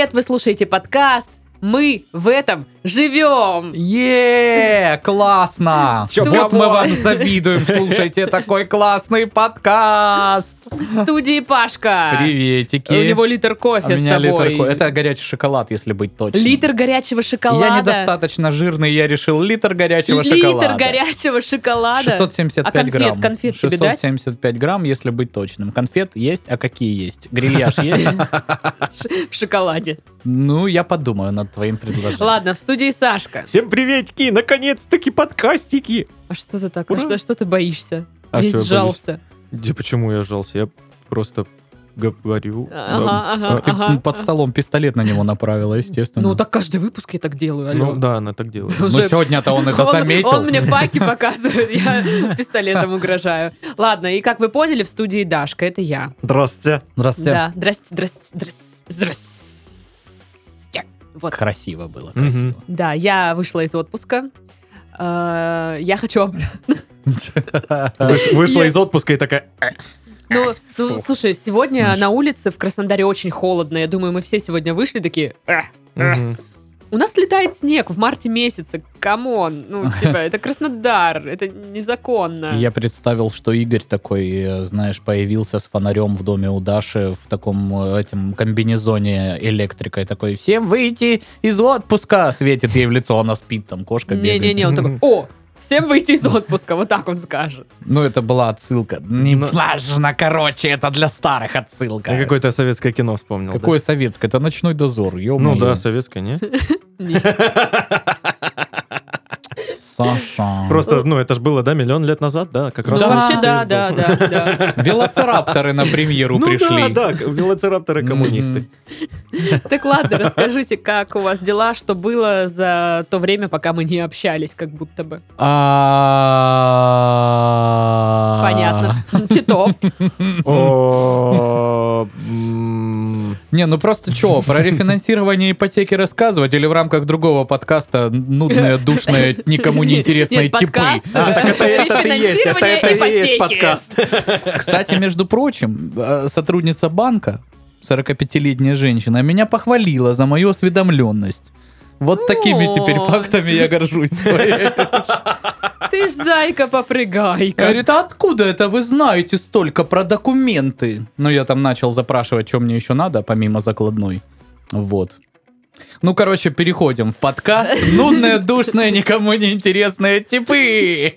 привет! Вы слушаете подкаст «Мы в этом живем». Е, классно! Вот мы вам завидуем, слушайте такой классный подкаст. В студии Пашка. Приветики. У него литр кофе У с меня собой. литр Это горячий шоколад, если быть точным. Литр горячего шоколада. Я недостаточно жирный, я решил литр горячего Литр шоколада. горячего шоколада. 675 А конфет- грамм. конфет тебе дать? 675 грамм, если быть точным. Конфет есть, а какие есть? Грильяж есть? В шоколаде. Ну, я подумаю над твоим предложением. Ладно, в студии Сашка. Всем приветики, наконец-таки подкастики. А что ты так? А что, что ты боишься? А Весь сжался. Да почему я жался? Я просто говорю. Ага, ага, а, Ты ага. под столом пистолет на него направила, естественно. Ну, так каждый выпуск я так делаю, алло. Ну да, она так делает. Ну, Уже- сегодня-то он это заметил. Он мне факи показывает, я пистолетом угрожаю. Ладно, и как вы поняли, в студии Дашка, это я. Здравствуйте. Здравствуйте. Да, здрасте, здрасте, здрасте, здрасте. Вот. Красиво было, красиво. Да, я вышла из отпуска. Э, Я хочу... об- Выш- Вышла из отпуска и такая... Ну, ну, Фу. слушай, сегодня на улице в Краснодаре очень холодно. Я думаю, мы все сегодня вышли такие... Мгм. У нас летает снег в марте месяце. Come on. Ну, типа, это Краснодар. Это незаконно. Я представил, что Игорь такой, э, знаешь, появился с фонарем в доме у Даши в таком э, этим комбинезоне электрикой такой. Всем выйти из отпуска! Светит ей в лицо, она спит, там кошка бегает. Не-не-не, он такой, о, всем выйти из отпуска. Вот так он скажет. Ну, это была отсылка. Не Ну- важно, короче, это для старых отсылка. Я какое-то советское кино вспомнил. Какое советское? Это «Ночной дозор», да? ё-моё. Ну да, советское, не? Саша. Просто, ну это ж было, да, миллион лет назад, да? Как раз Да. вообще, да, да, да, да. Велоцирапторы на премьеру Ну пришли. да, да, велоцирапторы коммунисты. Так ладно, расскажите, как у вас дела, что было за то время, пока мы не общались, как будто бы. А. Понятно. Титов. Не, ну просто что, про рефинансирование ипотеки рассказывать или в рамках другого подкаста нудные, душные, никому не интересные Нет, типы? А, так это это и есть, это это и есть подкаст. Кстати, между прочим, э, сотрудница банка, 45-летняя женщина, меня похвалила за мою осведомленность. Вот такими теперь фактами я горжусь своей. Ты ж зайка-попрыгайка. Говорит, а откуда это вы знаете столько про документы? Ну, я там начал запрашивать, что мне еще надо, помимо закладной. Вот. Ну, короче, переходим в подкаст. Нудные, душные, никому не интересные типы.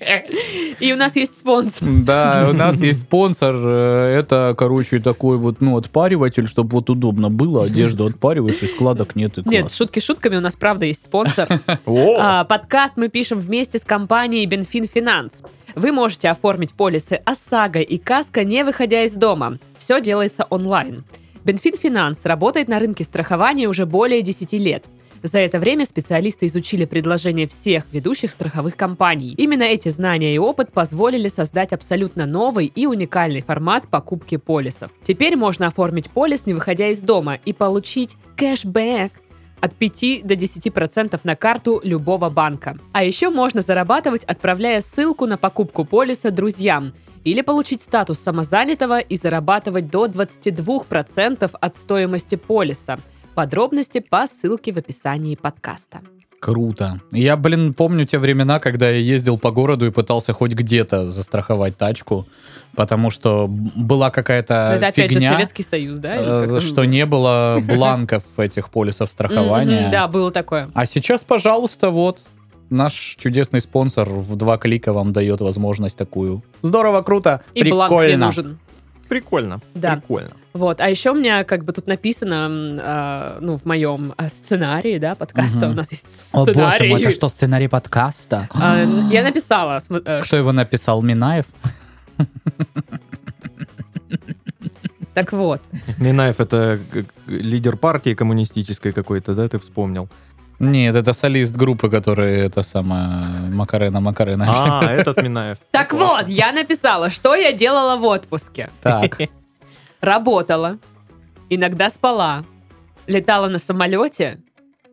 И у нас есть спонсор. Да, у нас есть спонсор. э, Это, короче, такой вот, ну, отпариватель, чтобы вот удобно было. Одежду отпариваешь, и складок нет, и Нет, класс. шутки шутками, у нас правда есть спонсор. А, подкаст мы пишем вместе с компанией Бенфин Финанс. Вы можете оформить полисы ОСАГО и КАСКО, не выходя из дома. Все делается онлайн. Бенфин Финанс работает на рынке страхования уже более 10 лет. За это время специалисты изучили предложения всех ведущих страховых компаний. Именно эти знания и опыт позволили создать абсолютно новый и уникальный формат покупки полисов. Теперь можно оформить полис, не выходя из дома, и получить кэшбэк от 5 до 10% на карту любого банка. А еще можно зарабатывать, отправляя ссылку на покупку полиса друзьям или получить статус самозанятого и зарабатывать до 22% от стоимости полиса. Подробности по ссылке в описании подкаста. Круто. Я, блин, помню те времена, когда я ездил по городу и пытался хоть где-то застраховать тачку, потому что была какая-то Это опять же фигня, Советский Союз, да? Э, что не было бланков этих полисов страхования. Да, было такое. А сейчас, пожалуйста, вот наш чудесный спонсор в два клика вам дает возможность такую. Здорово, круто, И бланк не прикольно. нужен. прикольно. Да. Прикольно. Вот. А еще у меня как бы тут написано, а, ну, в моем а, сценарии, да, подкаста, Мгм. у нас есть О сценарий. боже мой, это что, сценарий подкаста? А, я написала, э, Кто его написал? Минаев? так вот, Минаев это г- лидер партии коммунистической какой-то, да, ты вспомнил? Нет, это солист группы, который это самое Макарена Макарена. А, этот Минаев. Так вот, я написала, что я делала в отпуске. Так, Работала, иногда спала, летала на самолете,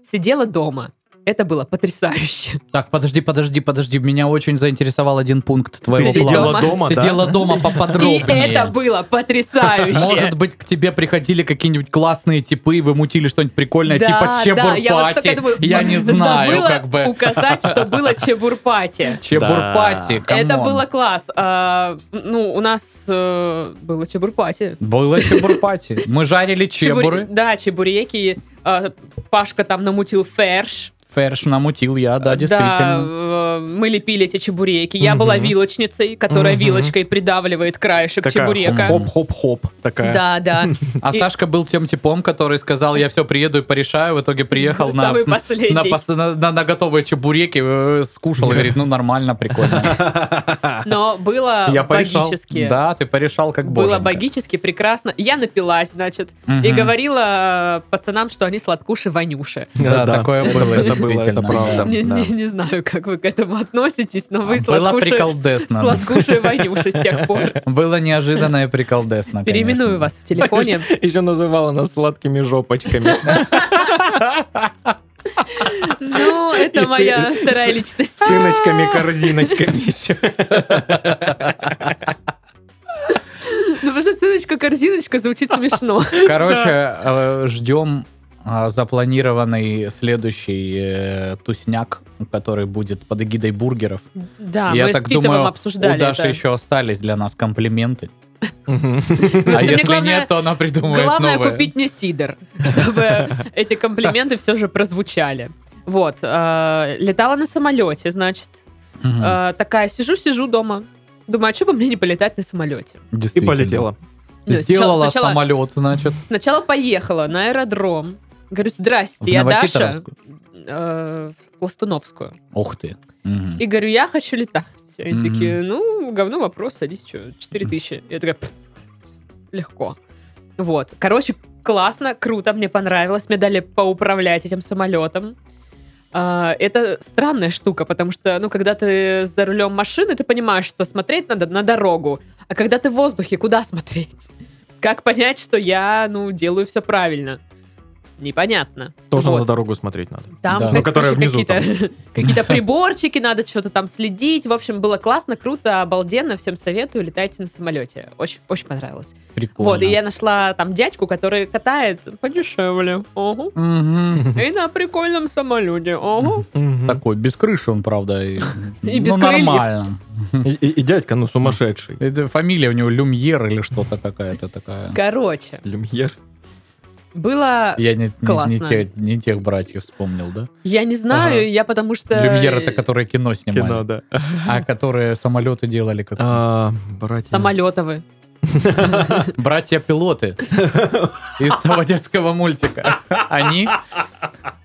сидела дома. Это было потрясающе. Так, подожди, подожди, подожди. Меня очень заинтересовал один пункт твоего Сидела плана. дома? дома, да? Сидела дома И поподробнее. это было потрясающе. Может быть, к тебе приходили какие-нибудь классные типы, и вы мутили что-нибудь прикольное, Да, типа да, я вот чебурпати. думаю, Я не знаю, забыла как бы. указать, что было чебурпати. Чебурпати, Да. Это было класс. А, ну, у нас э, было чебурпати. Было чебурпати. Мы жарили чебуры. Да, чебуреки. а, Пашка там намутил ферш. Ферш намутил я, да, Да, действительно. э, мы лепили эти чебуреки. Я Мгм. была вилочницей, которая Мгм. вилочкой придавливает краешек Такая чебурека. Хоп-хоп-хоп. Такая. Да, да. А И- Сашка был тем типом, который сказал, я все приеду и порешаю. В итоге приехал на, на, на- на- на готовые чебуреки, э, скушал и говорит, ну нормально, прикольно. Но было Я порешал. богически. Да, ты порешал как Было боженька. богически прекрасно. Я напилась, значит, и Мгм. говорила пацанам, что они сладкуши-вонюши. Да, такое Это- было, Это было, это правда. да. Не, да. не- не знаю, как вы к этому относитесь, но вы Было сладкуши, приколдесно. сладкуши-вонюши с тех пор. Было неожиданно и приколдесно, Переименую вас в телефоне. Еще называла нас сладкими жопочками. Ну, это И с- моя с- вторая личность. Сыночками-корзиночками еще. Ну, потому что сыночка-корзиночка звучит смешно. Короче, э, ждем а, запланированный следующий э, тусняк, который будет под эгидой бургеров. Да, Я мы так с Титовым думаю, обсуждали у Даши это. еще остались для нас комплименты. А мне если главное- нет, то она придумает Главное купить мне сидр, чтобы эти комплименты все же прозвучали. Вот, э, летала на самолете, значит, э, такая сижу-сижу дома, думаю, а что бы мне не полетать на самолете? И полетела. Ну, Сделала сначала- сначала- самолет, значит. Сначала поехала на аэродром, говорю, В здрасте, я Даша, э, в Пластуновскую. Ух ты. И говорю, я хочу летать. Они такие, ну, говно вопрос, садись, что, 4 тысячи. Я такая, «Пф, легко. Вот. Короче, классно, круто, мне понравилось. Мне дали поуправлять этим самолетом. А, это странная штука, потому что, ну, когда ты за рулем машины, ты понимаешь, что смотреть надо на дорогу. А когда ты в воздухе, куда смотреть? Как понять, что я, ну, делаю все правильно? Непонятно. Тоже Вот. на дорогу смотреть надо. Там Да. как- Ну, которая короче, внизу какие-то, какие-то приборчики, надо что-то там следить. В общем, было классно, круто, обалденно. Всем советую, летайте на самолете. Очень, очень понравилось. Прикольно. Вот, и я нашла там дядьку, который катает подешевле. Ого. И на прикольном самолете. Ого. Такой, без крыши он, правда. И, И без ну, нормально. И, и- и дядька, ну, сумасшедший. Это фамилия у него Люмьер или что-то какая-то такая. Короче, Люмьер. Было... Я не, не- не, Классно. те- не тех братьев вспомнил, да? Я не знаю, Ага. я потому что... Люмьер это которые кино снимали. Кино, да. А которые самолеты делали как А, братья. Самолетовы. братья-пилоты из того детского мультика. Они...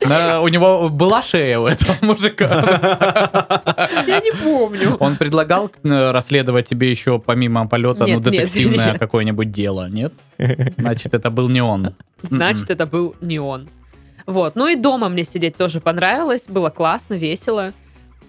на- у него была шея у этого мужика. Я не помню. Он предлагал э, расследовать тебе еще помимо полета, ну, детективное какое-нибудь дело, нет? Значит, это был не он. Значит, это был не он. Вот. Ну и дома мне сидеть тоже понравилось. Было классно, весело.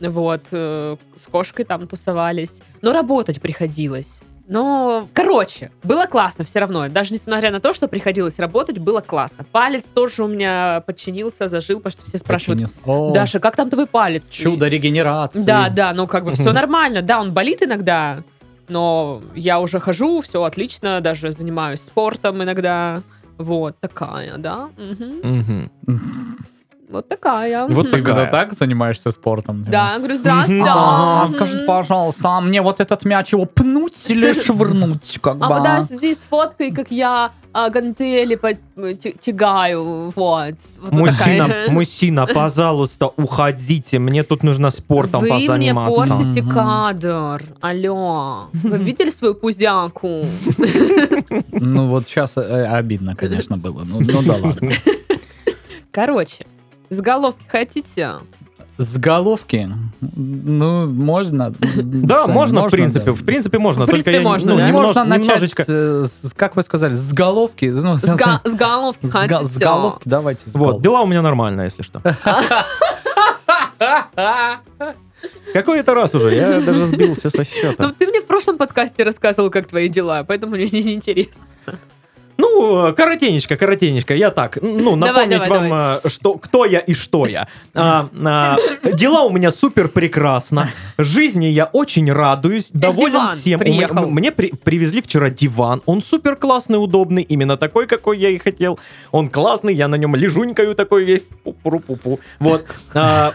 Вот. э, С кошкой там тусовались. Но работать приходилось. Но, короче, было классно все равно. Даже несмотря на то, что приходилось работать, было классно. Палец тоже у меня подчинился, зажил, потому что все спрашивают. О, Даша, как там твой палец? Чудо регенерации. Да, да, ну как бы все нормально. Да, он болит иногда, но я уже хожу, все отлично, даже занимаюсь спортом иногда. Вот такая, да. Мгм. Вот такая. Вот. Ты когда так занимаешься спортом? Да, я говорю, здравствуйте. А, пожалуйста, а мне вот этот мяч его пнуть или швырнуть? Как А бы, вот да, а? здесь фоткой, как я а, гантели по- тягаю, вот. Вот Мужчина, такая. мужчина, пожалуйста, уходите. Мне тут нужно спортом Вы мне позаниматься. портите кадр. Алло. Вы видели свою пузяку? Ну вот сейчас обидно, конечно, было. Ну, ну да ладно. Короче, с головки хотите? С головки? Ну, можно. Да, можно, в принципе. В принципе, можно. В принципе, только я, можно, ну, немножечко. э, как вы сказали, с головки? Ну, С, головки хотите? с головки, давайте Вот, дела у меня нормально, если что. Какой это раз уже? Я даже сбился со Ну, счета. ты мне в прошлом подкасте рассказывал, как твои дела, поэтому мне не интересно. Ну, коротенечко, коротенечко. Я так, ну, Давай, напомнить давай, вам, э, что, кто я и что я. А, а, дела у меня супер прекрасно. Жизни я очень радуюсь. Доволен диван всем. Приехал. меня- Мне при- привезли вчера диван. Он супер классный, удобный. Именно такой, какой я и хотел. Он классный, я на нем лежунькаю такой весь. Пу-пу-пу-пу. Вот. А,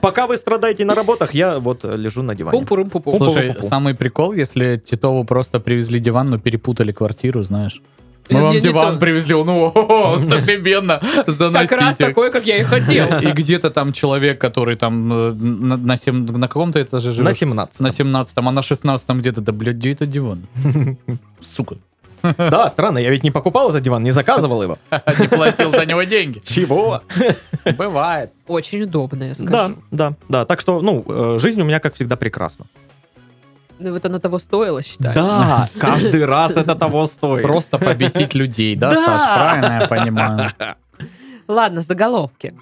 Пока вы страдаете на работах, я вот лежу на диване. Слушай, самый прикол, если Титову просто привезли диван, но перепутали квартиру, знаешь. Мы вам не- не диван то. привезли, он, о, офигенно, Как раз заносите. такой, как я и хотел. И где-то там человек, который там э, на, на, сем- на каком-то этаже живет? На 17. На 17 а на 16 где-то, да, блядь, где этот диван? Сука. Да, странно, я ведь не покупал этот диван, не заказывал его. Не платил за него деньги. Чего? Бывает. Очень удобно, я Да, скажу. да, да. Так что, ну, э, жизнь у меня, как всегда, прекрасна. Ну вот оно того стоило, считаешь? Да, каждый раз это того стоит. Просто побесить людей, да, Да. Саш? Правильно я понимаю? Ладно, заголовки.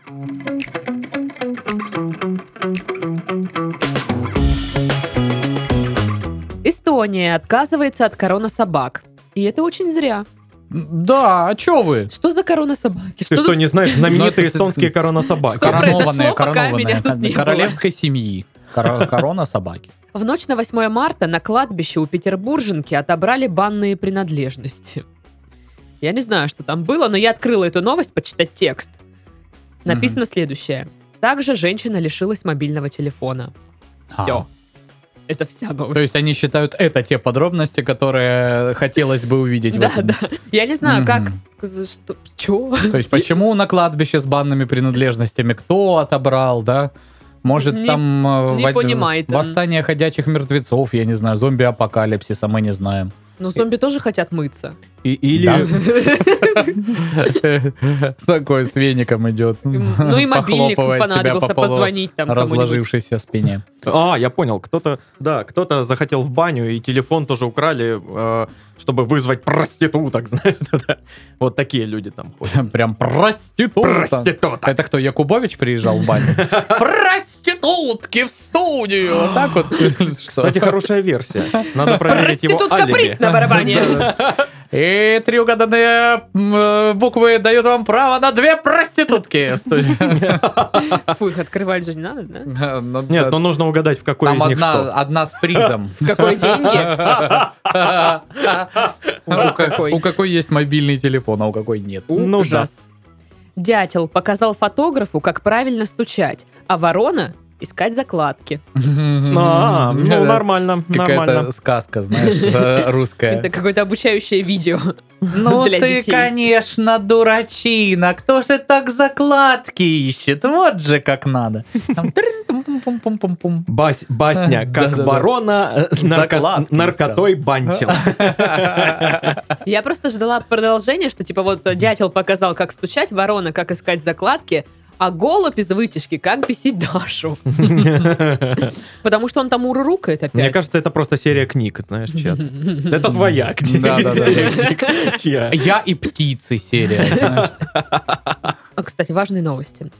Эстония отказывается от коронасобак. И это очень зря. Да, а чё вы? Что за коронасобаки? Ты что, тут- не знаешь, знаменитые Ну, это- эстонские коронасобаки? Что Коронованные, произошло, пока коронованные, меня тут не было? королевской семьи. Коро- Корона собаки. В ночь на 8 марта на кладбище у Петербурженки отобрали банные принадлежности. Я не знаю, что там было, но я открыла эту новость почитать текст. Написано следующее. Также женщина лишилась мобильного телефона. Все. А. Это вся новость. То есть они считают это те подробности, которые хотелось бы увидеть Да, да. Я не знаю, как... Что? Чё? То есть почему на кладбище с банными принадлежностями, кто отобрал, да? Может, Не- там э, не вод- понимает он. восстание ходячих мертвецов, я не знаю, зомби-апокалипсиса, мы не знаем. Но зомби тоже хотят мыться. И- Или... Да. Такой с веником идет. Ну и мобильник понадобился по позвонить там разложившейся спине. А, я понял, кто-то, да, кто-то захотел в баню, и телефон тоже украли, э, чтобы вызвать проституток, знаешь. Вот такие люди там ходят. Прям проститутка. Проституток. Это кто, Якубович приезжал в баню? Проститутки в студию! Вот так вот. Кстати, хорошая версия. Надо проверить его Проститутка приз алиби. на барабане. И три угаданные э, буквы дают вам право на две проститутки. Фу, их открывать же не надо, да? Нет, но нужно угадать, в какой из них одна, что. одна с призом. В какой деньги? Ужас У ка- какой. У какой есть мобильный телефон, а у какой нет. Ну Ужас. Дятел показал фотографу, как правильно стучать, а ворона искать закладки. А, ну нормально, нормально. Какая-то сказка, знаешь, э, русская. Это какое-то обучающее видео. Ну ты, детей. конечно, дурачина. Кто же так закладки ищет? Вот же как надо. Басня, как ворона э, наркотой банчил. Я просто ждала продолжения, что типа вот э, дятел показал, как стучать, ворона, как искать закладки, а голубь из вытяжки, как бесить Дашу. Потому что он там урурукает опять. Мне кажется, это просто серия книг, знаешь, чья Это твоя книга. Я и птицы серия. А, Кстати, важные новости.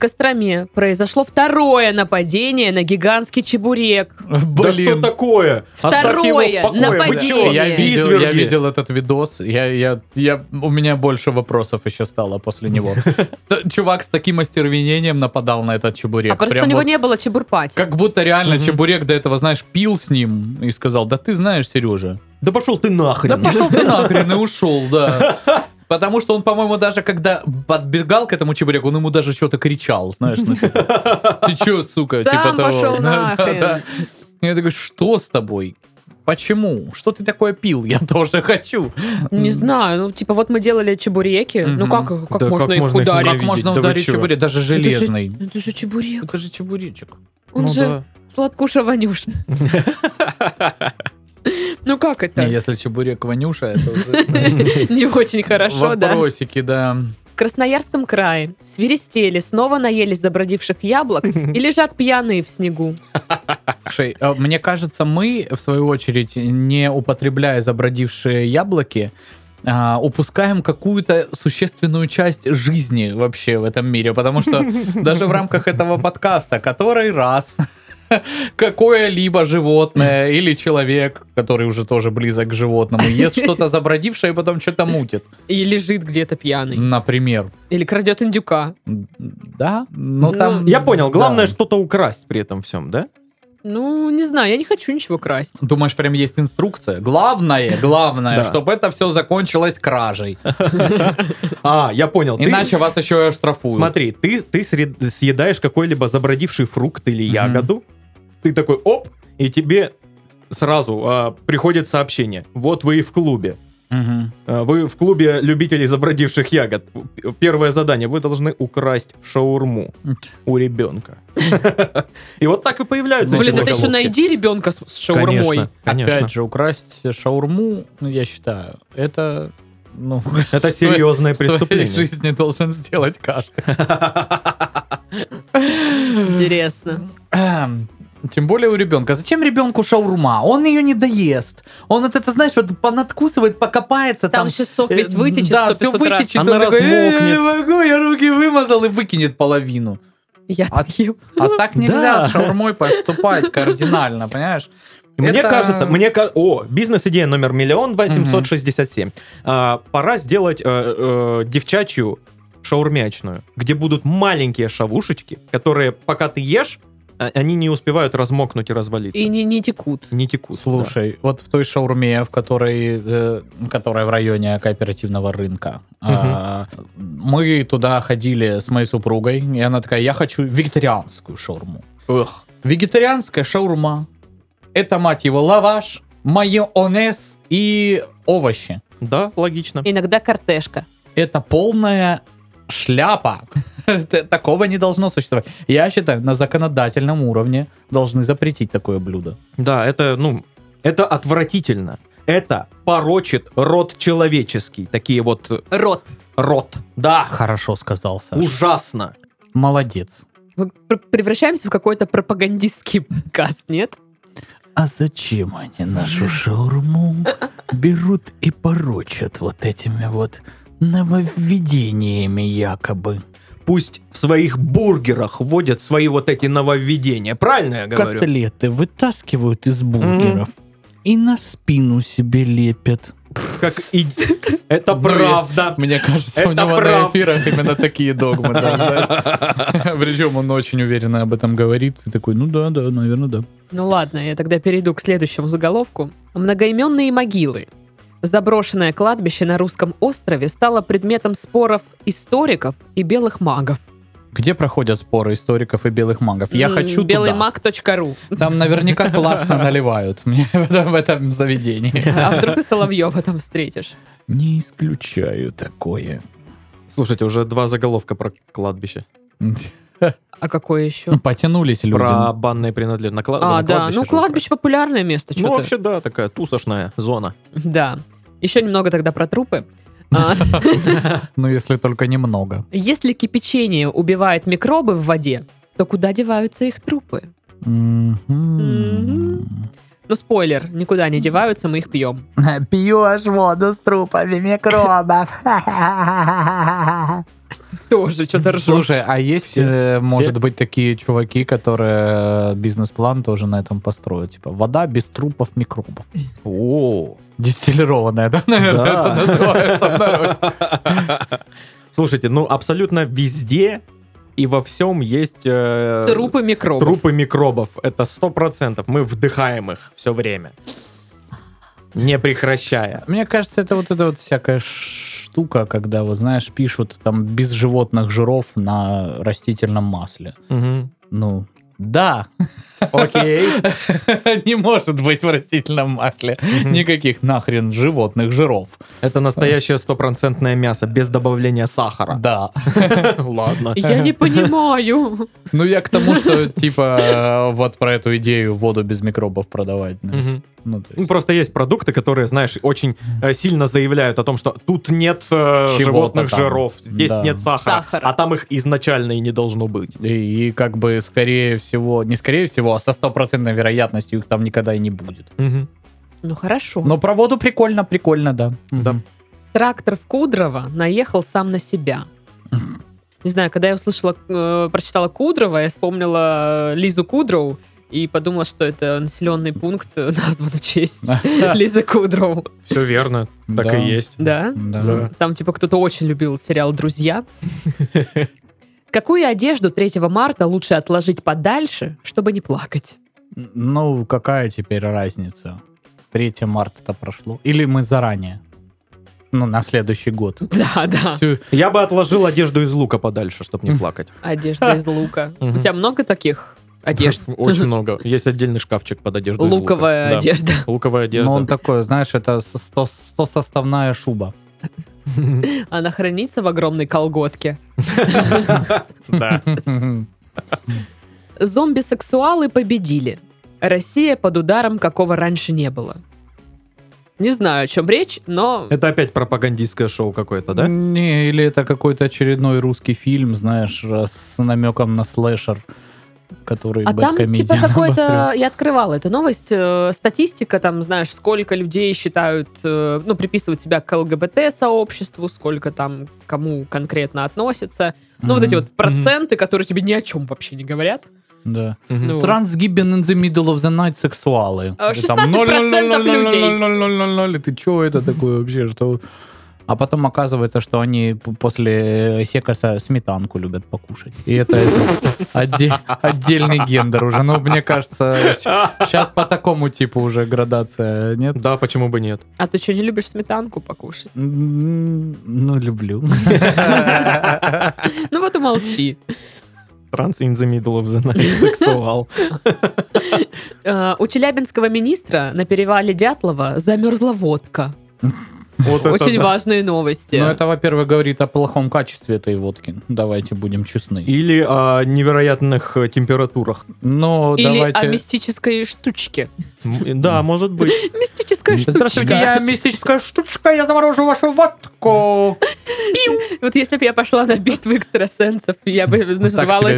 В Костроме произошло второе нападение на гигантский чебурек. Да что Блин. такое? Оставьте его в Второе покое. Вы чё? нападение. Я видел, я Изверги. видел этот видос. Я, я, я, у меня больше вопросов еще стало после него. Т- Чувак с таким остервенением нападал на этот чебурек. А просто Прям у него вот не было чебурпати. Как будто реально чебурек до этого, знаешь, пил с ним и сказал, да ты знаешь, Сережа, Да пошел ты да нахрен. пошел ты нахрен и ушел, да. Потому что он, по-моему, даже когда подбегал к этому чебуреку, он ему даже что-то кричал, знаешь, ну, типа, ты че, сука, Сам типа того. Да, да. Я такой, что с тобой? Почему? Что ты такое пил? Я тоже хочу. Не знаю, ну типа вот мы делали чебуреки, ну как, как Да можно как их можно их ударить? Как можно да ударить чё? чебурек? Даже железный. Это же чебурек. Это же чебуречек. Он Ну же да. сладкуша Ванюша. Ну как это? Не, если чебурек Ванюша, это уже Не очень хорошо, да? вопросики, да. В Красноярском крае свиристели снова наелись забродивших яблок и лежат пьяные в снегу. Слушай, э, мне кажется, мы, в свою очередь, не употребляя забродившие яблоки, а, упускаем какую-то существенную часть жизни вообще в этом мире, потому что даже в рамках этого подкаста, который раз какое-либо животное или человек, который уже тоже близок к животному, ест что-то забродившее и потом что-то мутит. И лежит где-то пьяный. Например. Или крадет индюка. Да? Но Ну, там... Я понял, главное да. что-то украсть при этом всем, да? Ну, не знаю, я не хочу ничего красть. Думаешь, прям есть инструкция? Главное, главное, чтобы это все закончилось кражей. А, я понял. Иначе вас еще и оштрафуют. Смотри, ты, съедаешь какой-либо забродивший фрукт или ягоду, ты такой, оп, и тебе сразу а, приходит сообщение. Вот вы и в клубе. А, Вы в клубе любителей забродивших ягод. Первое задание. Вы должны украсть шаурму у ребенка. И вот так и появляются Блин, так еще найди ребенка с, шаурмой. Опять же, украсть шаурму, ну, я считаю, это... Ну, Это серьезное в своей преступление. жизни должен сделать каждый. Интересно. Тем более у ребенка. Зачем ребенку шаурма? Он ее не доест. Он вот это, знаешь, вот понадкусывает, покопается Там там. еще сок э, весь вытечет Да, 100 все 500 раз. вытечет. Она он такой, «Э, размокнет». не могу, я руки вымазал и выкинет половину. Я А- так ем. А так нельзя Да. с шаурмой поступать кардинально, понимаешь? Мне Это- кажется, мне О, бизнес-идея номер миллион восемьсот шестьдесят семь. А, пора сделать э, э, девчачью шаурмячную, где будут маленькие шавушечки, которые, пока ты ешь, они не успевают размокнуть и развалиться. И не, не текут. Не текут. Слушай, вот в той шаурме, в которой, э, которая в районе кооперативного рынка, а, мы туда ходили с моей супругой, и она такая, я хочу вегетарианскую шаурму. Эх. Вегетарианская шаурма. Это, мать его, лаваш, майонез и овощи. Да, логично. Иногда картешка. Это полная шляпа. Такого не должно существовать. Я считаю, на законодательном уровне должны запретить такое блюдо. Да, это, ну, это отвратительно. Это порочит род человеческий. Такие вот э, Рот. род. Да, Хорошо сказал, Саша. ужасно. Молодец. Мы пр- превращаемся в какой-то пропагандистский каст, нет? А зачем они нашу шаурму берут и порочат вот этими вот нововведениями якобы? Пусть в своих бургерах вводят свои вот эти нововведения. Правильно я говорю? Котлеты вытаскивают из бургеров и на спину себе лепят. Как и... Это Ну, правда. Мне кажется, у Это него правда. на эфирах именно такие догмы. Причем он очень уверенно об этом говорит. И такой, ну да, да, наверное, да. Ну ладно, я тогда перейду к следующему заголовку. Многоименные могилы. Заброшенное кладбище на русском острове стало предметом споров историков и белых магов. Где проходят споры историков и белых магов? Я хочу туда. Белыймаг.ру. Там наверняка классно наливают мне в этом, заведении. А вдруг ты Соловьева там встретишь? Не исключаю такое. Слушайте, уже два заголовка про кладбище. А какое еще? Ну, Потянулись люди. Про банные принадлежности. На кла- А, на да, кладбище ну кладбище популярное место, Ну, вообще, да, такая тусошная зона. Да. Еще немного тогда про трупы. А, Ну, если только немного. Если кипячение убивает микробы в воде, то куда деваются их трупы? Ну, спойлер, никуда не деваются, мы их пьем. Пьешь воду с трупами микробов. Тоже что-то ржешь. Слушай, а есть, Все- э, может все- быть, такие чуваки, которые э, бизнес-план тоже на этом построят? Типа, вода без трупов микробов. О, Дистиллированная, да, наверное, Да. это называется в народе. Слушайте, ну абсолютно везде и во всем есть э, Трупы микробов. трупы микробов. Это сто процентов. Мы вдыхаем их все время. Не прекращая. Мне кажется, это вот эта вот всякая штука, когда, вот знаешь, пишут там без животных жиров на растительном масле. Мгм. Ну, да, Окей. не может быть в растительном масле никаких нахрен животных жиров. Это настоящее стопроцентное мясо без добавления сахара. Да. Ладно. Я не понимаю. Ну, я к тому, что, типа, э, вот про эту идею воду без микробов продавать. Ну, то Ну, есть, просто есть продукты, которые, знаешь, очень э, сильно заявляют о том, что тут нет э, животных там. жиров, здесь Да. нет сахара, Сахара. а там их изначально и не должно быть. и, и как бы, скорее всего, не скорее всего, а со стопроцентной вероятностью их там никогда и не будет. Мгм. Ну хорошо. Но про воду прикольно, прикольно, да. Да. Мгм. Трактор в Кудрово наехал сам на себя. Не знаю, когда я услышала, э, прочитала Кудрова, я вспомнила э, Лизу Кудроу и подумала, что это населенный пункт э, назван в честь Лизы Кудроу. Все верно, так Да. и есть. Да? Да. Да. Там, типа, кто-то очень любил сериал «Друзья». Какую одежду 3 марта лучше отложить подальше, чтобы не плакать? Ну, какая теперь разница? 3 марта-то прошло. Или мы заранее? Ну, на следующий год. Да, да. Всю- Я бы отложил одежду из лука подальше, чтобы не плакать. Одежда из лука. У тебя много таких одежд? Очень много. Есть отдельный шкафчик под одежду из лука. Луковая Да. одежда. Луковая одежда. Ну, он такой, знаешь, это 100, составная шуба. Она хранится в огромной колготке. Да. Зомби-сексуалы победили. Россия под ударом, какого раньше не было. Не знаю, о чем речь, но... Это опять пропагандистское шоу какое-то, да? Не, или это какой-то очередной русский фильм, знаешь, с намеком на слэшер, который А там типа какой-то... Я открывала эту новость. э, Статистика, там, знаешь, сколько людей считают, э, ну, приписывают себя к ЛГБТ-сообществу, сколько там кому конкретно относятся. Ну, вот эти вот проценты, которые тебе ни о чем вообще не говорят. Да. Ну, Трансгибен in the middle of the night сексуалы. А, Или там 16% людей. 0,000,000,000. Ты чё это такое вообще? Что... А потом оказывается, что они после секаса сметанку любят покушать. И это, это отде- отдельный гендер уже. Ну, мне кажется, сейчас по такому типу уже градация, нет? Да, почему бы нет? А ты что, не любишь сметанку покушать? Ну, люблю. Ну вот и молчи. Транс in the middle of the night сексуал. Э, У челябинского министра на перевале Дятлова замерзла водка. Вот это Очень да. важные новости. Ну, это, во-первых, говорит о плохом качестве этой водки. Давайте будем честны. Или о невероятных температурах. Но Или давайте... о мистической штучке. Да, может быть. Мистическая Здравствуйте, штучка. я мистическая штучка, я заморожу вашу водку. Вот если бы я пошла на битву экстрасенсов, я бы называлась...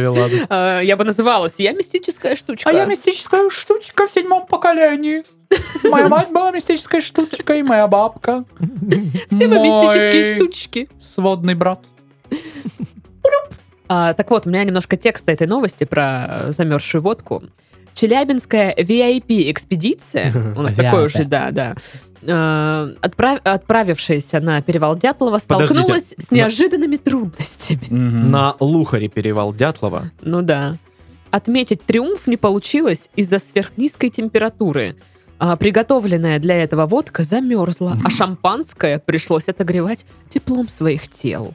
э, Я бы называлась «Я мистическая штучка». А я мистическая штучка в седьмом поколении. Моя мать была мистической штучкой, моя бабка. Все мы мистические штучки. Сводный брат. А, так вот, у меня немножко текста этой новости про э, замерзшую водку. Челябинская VIP-экспедиция, у нас такой уже, да, да, э, отправ- отправившаяся на перевал Дятлова, Подождите, столкнулась с на- неожиданными трудностями. На Лухаре перевал Дятлова. Ну да. Отметить триумф не получилось из-за сверхнизкой температуры. А приготовленная для этого водка замерзла, а шампанское пришлось отогревать теплом своих тел.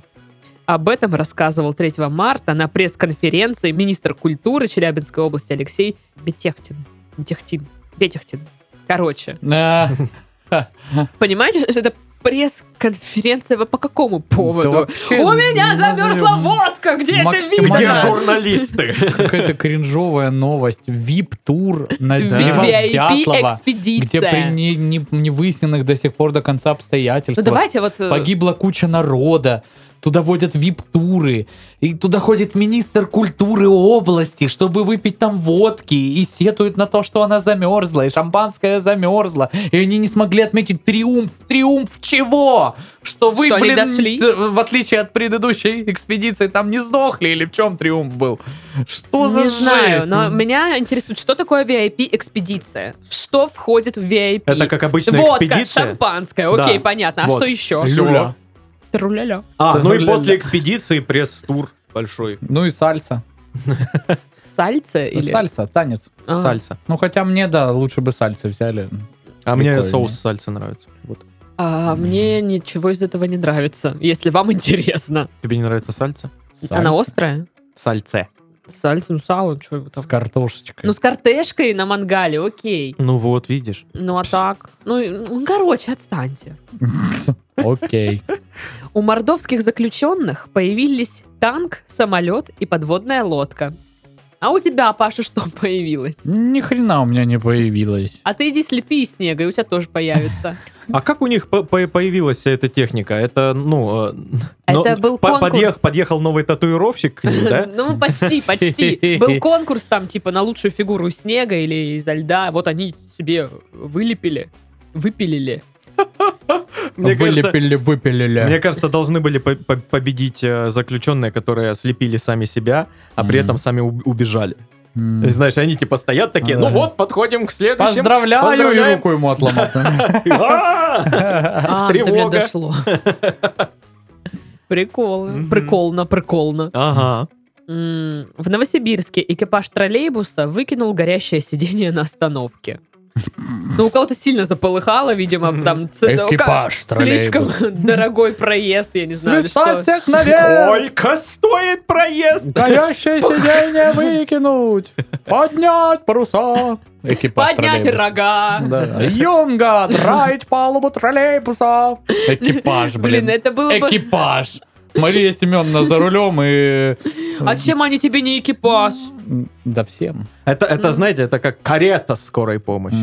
Об этом рассказывал 3 марта на пресс-конференции министр культуры Челябинской области Алексей Бетехтин. Бетехтин. Бетехтин. Короче, понимаете, что это пресс-конференция по какому поводу? да вообще У меня замерзла водка, где это максимально- Где видно? журналисты? Какая-то кринжовая новость. ВИП-тур на VIP-экспедиция. где при не, не- не выясненных до сих пор до конца обстоятельств Ну давайте вот... погибла куча народа. Туда водят вип-туры. И туда ходит министр культуры области, чтобы выпить там водки. И сетуют на то, что она замерзла. И шампанское замерзло. И они не смогли отметить триумф. Триумф чего? Что вы, Что они блин, дошли? д- в отличие от предыдущей экспедиции, там не сдохли? Или в чем триумф был? Что за не знаю, жесть? но меня интересует, что такое VIP-экспедиция? Что входит в VIP? Это как обычная Водка, экспедиция. шампанское, окей, Да. понятно. А Вот. что еще? Люля. Труля-ля. А, ну и после экспедиции пресс-тур большой. Ну и сальса. Сальце или... Сальса, танец. Сальса. Ну хотя мне, да, лучше бы сальсы взяли. А мне соус сальса нравится. Вот. А мне ничего из этого не нравится, если вам интересно. Тебе не нравится сальца? Она острая? Сальце. Сальце, ну сало, что там. С картошечкой. Ну, с картешкой на мангале, окей. Ну вот, видишь. Ну, а так? Ну, ну, короче, отстаньте. Окей. У мордовских заключенных появились танк, самолет и подводная лодка. А у тебя, Паша, что появилось? Ни хрена у меня не появилось. А ты иди слепи из снега, и у тебя тоже появится. А как у них по- по- появилась вся эта техника? Это, ну... э, Это но- был по- конкурс. подъех- подъехал новый татуировщик к ним, да? Ну, почти, почти. Был конкурс там, типа, на лучшую фигуру из снега или изо льда. Вот они себе вылепили, выпилили. Мне кажется, Вылепили, выпилили. Мне кажется, должны были по- по- победить э, заключенные, которые слепили сами себя, а при Мгм. этом сами уб- убежали. И, Знаешь, они типа стоят такие, ну Ага. вот, подходим к следующему. Поздравляю, и руку ему отломать. А! А, Тревога. дошло. Приколно. Мгм. Приколно, приколно. Ага. В Новосибирске экипаж троллейбуса выкинул горящее сиденье на остановке. Ну, у кого-то сильно заполыхало, видимо, там ц- Экипаж как- слишком дорогой проезд, я не знаю. что. всех наверх! Сколько стоит проезд? Горящее сиденье выкинуть! Поднять паруса! Экипаж Поднять рога. Да. Юнга, драить палубу троллейбуса. Экипаж, блин. Блин, это было бы... Экипаж. Мария Семеновна за рулем и... А чем они тебе не экипаж? Да всем. Это, это, знаете, это как карета скорой помощи.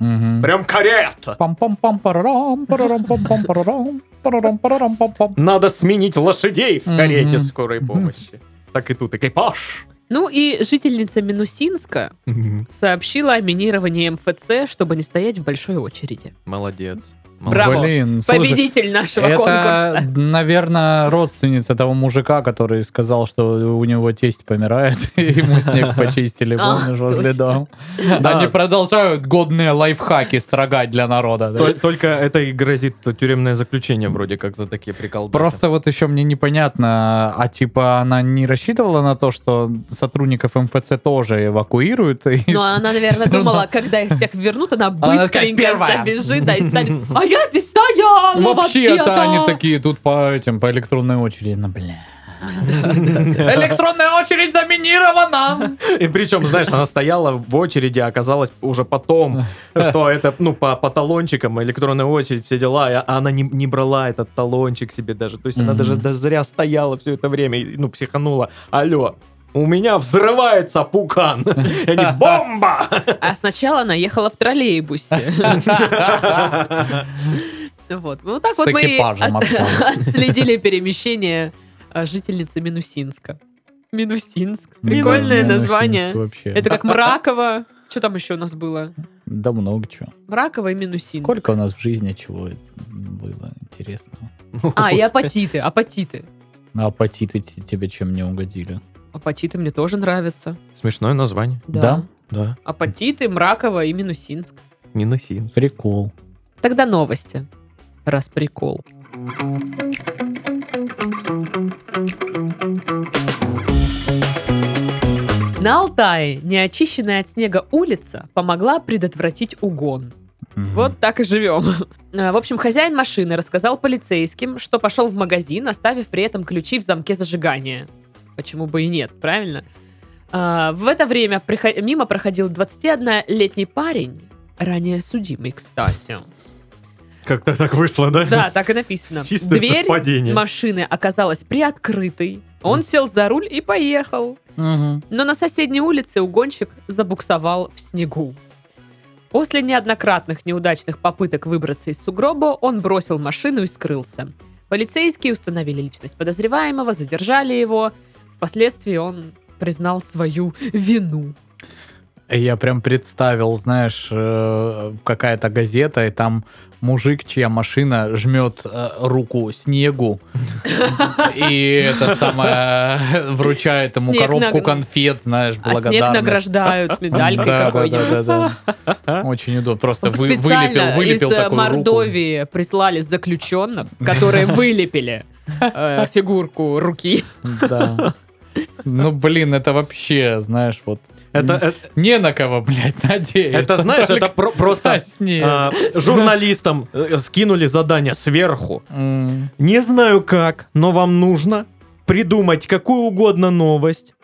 Мгм. Прям карета. Надо сменить лошадей в карете Мгм. скорой помощи. Так и тут экипаж. Ну и жительница Минусинска сообщила о минировании МФЦ, чтобы не стоять в большой очереди. Молодец. Браво. Блин, слушай, Победитель нашего это, конкурса. наверное, родственница того мужика, который сказал, что у него тесть помирает, и ему снег почистили, А, помнишь, возле дома. Да. Они продолжают годные лайфхаки строгать для народа. да. Тол- Только это и грозит тюремное заключение вроде как за такие приколдесы. Просто вот еще мне непонятно, а типа она не рассчитывала на то, что сотрудников МФЦ тоже эвакуируют? и Ну, она, наверное, думала, когда их всех вернут, она быстренько забежит, да, и станет. А я здесь стояла Вообще-то вообще-то!» они такие тут по этим, по электронной очереди. Ну, бля. Электронная очередь заминирована! И причем, знаешь, она стояла в очереди, а оказалось уже потом, что это, ну, по, по талончикам, электронная очередь, все дела, а она не, не брала этот талончик себе даже. То есть она даже да зря стояла все это время, ну, психанула. Алло, у меня взрывается пукан. И они, бомба! А сначала она ехала в троллейбусе. Вот. Вот так вот мы отследили перемещение а, жительницы Минусинска. Минусинск. Прикольное название. Это как Мраково. Что там еще у нас было? Да много чего. Мраково и Минусинск. Сколько у нас в жизни чего было интересного? А, и апатиты, апатиты. А апатиты тебе чем не угодили? Апатиты мне тоже нравятся. Смешное название. Да. Да? Да. Апатиты, Мраково и Минусинск. Минусинск. Прикол. Тогда новости. Раз прикол. На Алтае неочищенная от снега улица помогла предотвратить угон. Мгм. Вот так и живем. А, В общем, хозяин машины рассказал полицейским, что пошел в магазин, оставив при этом ключи в замке зажигания. Почему бы и нет, правильно? А, В это время прихо- мимо проходил 21-летний парень, ранее судимый, кстати. Как-то так вышло, да? Да, так и написано. Чистое Дверь совпадение. машины оказалась приоткрытой. Он сел за руль и поехал. Мгм. Но на соседней улице угонщик забуксовал в снегу. После неоднократных неудачных попыток выбраться из сугроба, он бросил машину и скрылся. Полицейские установили личность подозреваемого, задержали его. Впоследствии он признал свою вину. Я прям представил, знаешь, э, какая-то газета, и там мужик, чья машина жмет э, руку снегу, и это самое вручает ему Снег коробку наг- конфет, знаешь, А снег благодарность. награждают медалькой Да, да, какой-нибудь. да, да, да. Очень удобно. Просто вы- вылепил, вылепил из э, руку. Мордовии прислали заключенных, которые вылепили э, фигурку руки. Да. Ну, блин, это вообще, знаешь, вот... Это, это, Не на кого, блядь, надеяться. это, знаешь, это про- просто а, журналистам э, скинули задание сверху. М. Не знаю как, но вам нужно придумать какую угодно новость,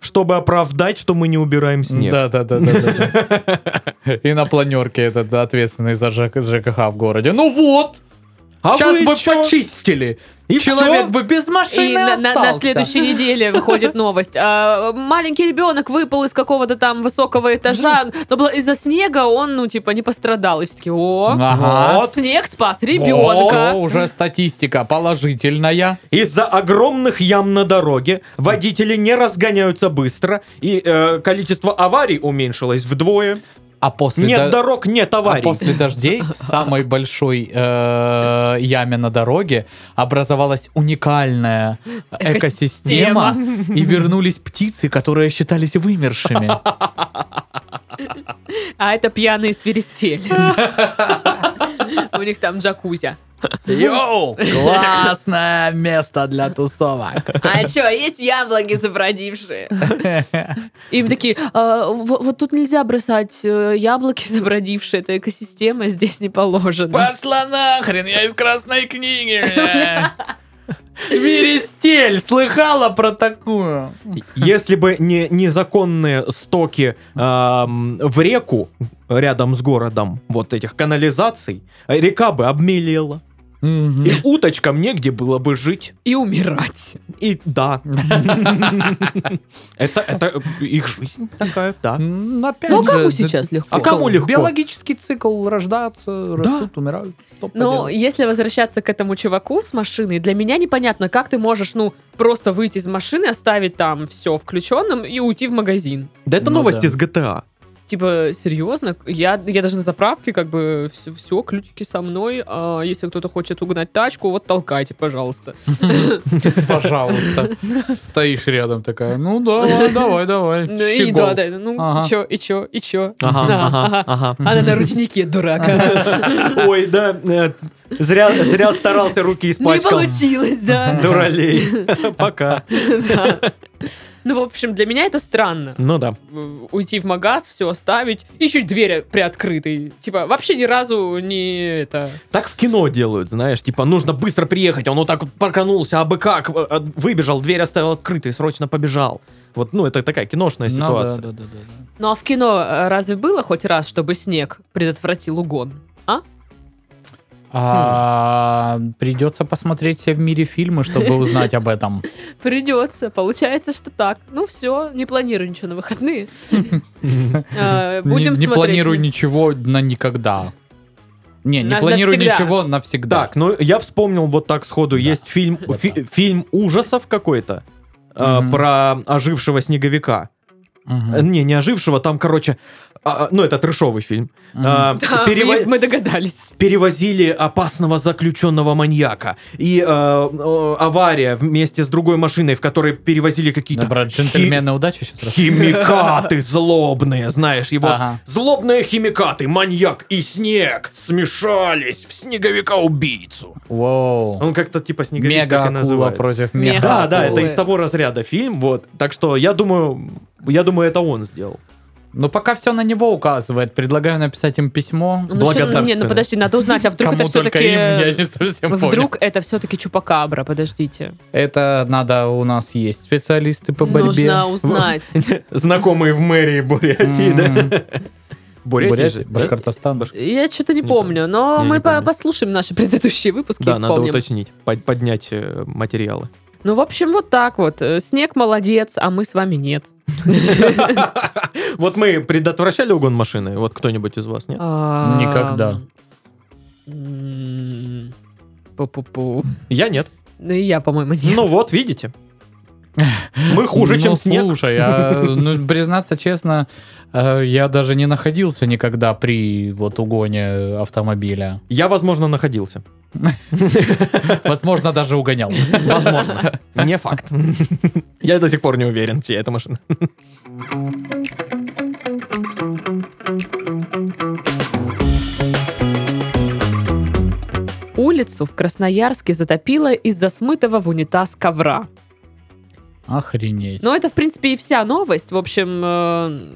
чтобы оправдать, что мы не убираем снег. Да, да, да, да. И на планерке этот ответственный за ЖК ЖКХ в городе. Ну вот! А Сейчас вы бы чё? почистили. И Человек всё? бы без машины И на, на- на следующей неделе выходит новость. А, маленький ребенок выпал из какого-то там высокого этажа, но было- из-за снега он, ну, типа, не пострадал. И все таки о, Ага. Вот. снег спас ребенка. уже статистика положительная. Из-за огромных ям на дороге водители не разгоняются быстро, и э, количество аварий уменьшилось вдвое. А после, Нет до- дорог, нет а аварий. после дождей в самой большой э, яме на дороге образовалась уникальная экосистема, и вернулись птицы, которые считались вымершими. А это пьяные свиристели. У них там джакузи. Йоу! Классное место для тусовок. А что, есть яблоки забродившие? Им такие, «А, в- вот тут нельзя бросать э, яблоки забродившие, это экосистема, здесь не положено. Пошла нахрен, я из красной книги. Свиристель, слыхала про такую? Если бы не незаконные стоки ам, в реку рядом с городом, вот этих канализаций, река бы обмелела. И уточкам негде было бы жить. И умирать. И да. Это, это их жизнь такая, да. Опять Ну, а кому сейчас легко? А кому легко? Биологический цикл рождаются, Да. растут, умирают. Но поделать? если возвращаться к этому чуваку с машиной, для меня непонятно, как ты можешь, ну, просто выйти из машины, оставить там все включенным и уйти в магазин. Да это Ну новости да. с GTA. Типа, серьезно? Я, я даже на заправке, как бы, все, все ключики со мной. А если кто-то хочет угнать тачку, вот толкайте, пожалуйста. Пожалуйста. Стоишь рядом такая, ну давай, давай, давай. Ну и щегол». да, да, ну, чё, и чё, и чё? Она на ручнике, дурак. Ой, да, э, зря, зря старался, руки Не испачкал. получилось, да. Дуралей. Пока. Ну, в общем, для меня это странно. Ну да. Уйти в магаз, все оставить, и дверь приоткрытой. Типа, вообще ни разу не это... Так в кино делают, знаешь, типа нужно быстро приехать, он вот так вот парканулся, а бы как, э, выбежал, дверь оставил открытой, срочно побежал. Вот, ну, это такая киношная Ну да, ситуация. да, да, да, да. Ну, а в кино э, разве было хоть раз, чтобы снег предотвратил угон? А? А, Придется посмотреть все в мире фильмы, чтобы узнать об этом. Придется. Получается, что так. Ну, все, не планирую ничего на выходные. Э, Будем не, планирую ничего на никогда. Не, не На- планирую навсегда. ничего навсегда. Так, ну я вспомнил вот так сходу, Да, есть фильм, вот фи- так. фильм ужасов какой-то э, Мгм. про ожившего снеговика. Не, не ожившего, там, короче, а, а, ну это трешовый фильм. Мгм. А, Да, перево- мы- мы догадались. перевозили опасного заключенного маньяка. И э, авария вместе с другой машиной, в которой перевозили какие-то Да, брат, хи- джентльмены удачи сейчас химикаты злобные, знаешь, его Ага. злобные химикаты, маньяк и снег смешались в снеговика-убийцу. Воу. Он как-то типа снеговик Мега так и называется. против Мега. Да, да, это из того разряда фильм, вот. Так что я думаю, я думаю, это он сделал. Ну, пока все на него указывает. Предлагаю написать им письмо. Ну, что- Не, Благодарственно. ну подожди, надо узнать, а вдруг Кому это все-таки... им, я не совсем понял. Вдруг это все-таки чупакабра, подождите. Это надо, у нас есть специалисты по борьбе. Нужно узнать. Знакомые в мэрии Бурятии, да? Бурятия? Башкортостан. Я что-то не Не помню, но Я мы не по- помню. послушаем наши предыдущие выпуски и Да, надо уточнить, под- поднять э, материалы. Ну, в общем, вот так вот. Э, Снег молодец, а мы с вами нет. Вот мы предотвращали угон машины, вот кто-нибудь из вас, нет? Никогда. Пу-пу-пу. Я нет. Ну, и я, по-моему, нет. Ну вот, видите. Мы хуже, Ну, чем снег. Слушай, а, ну, признаться честно, э, я даже не находился никогда при вот угоне автомобиля. Я, возможно, находился. Возможно, даже угонял. Возможно. Не факт. Я до сих пор не уверен, чья это машина. Улицу в Красноярске затопило из-за смытого в унитаз ковра. Охренеть. Но это, в принципе, и вся новость. В общем, э,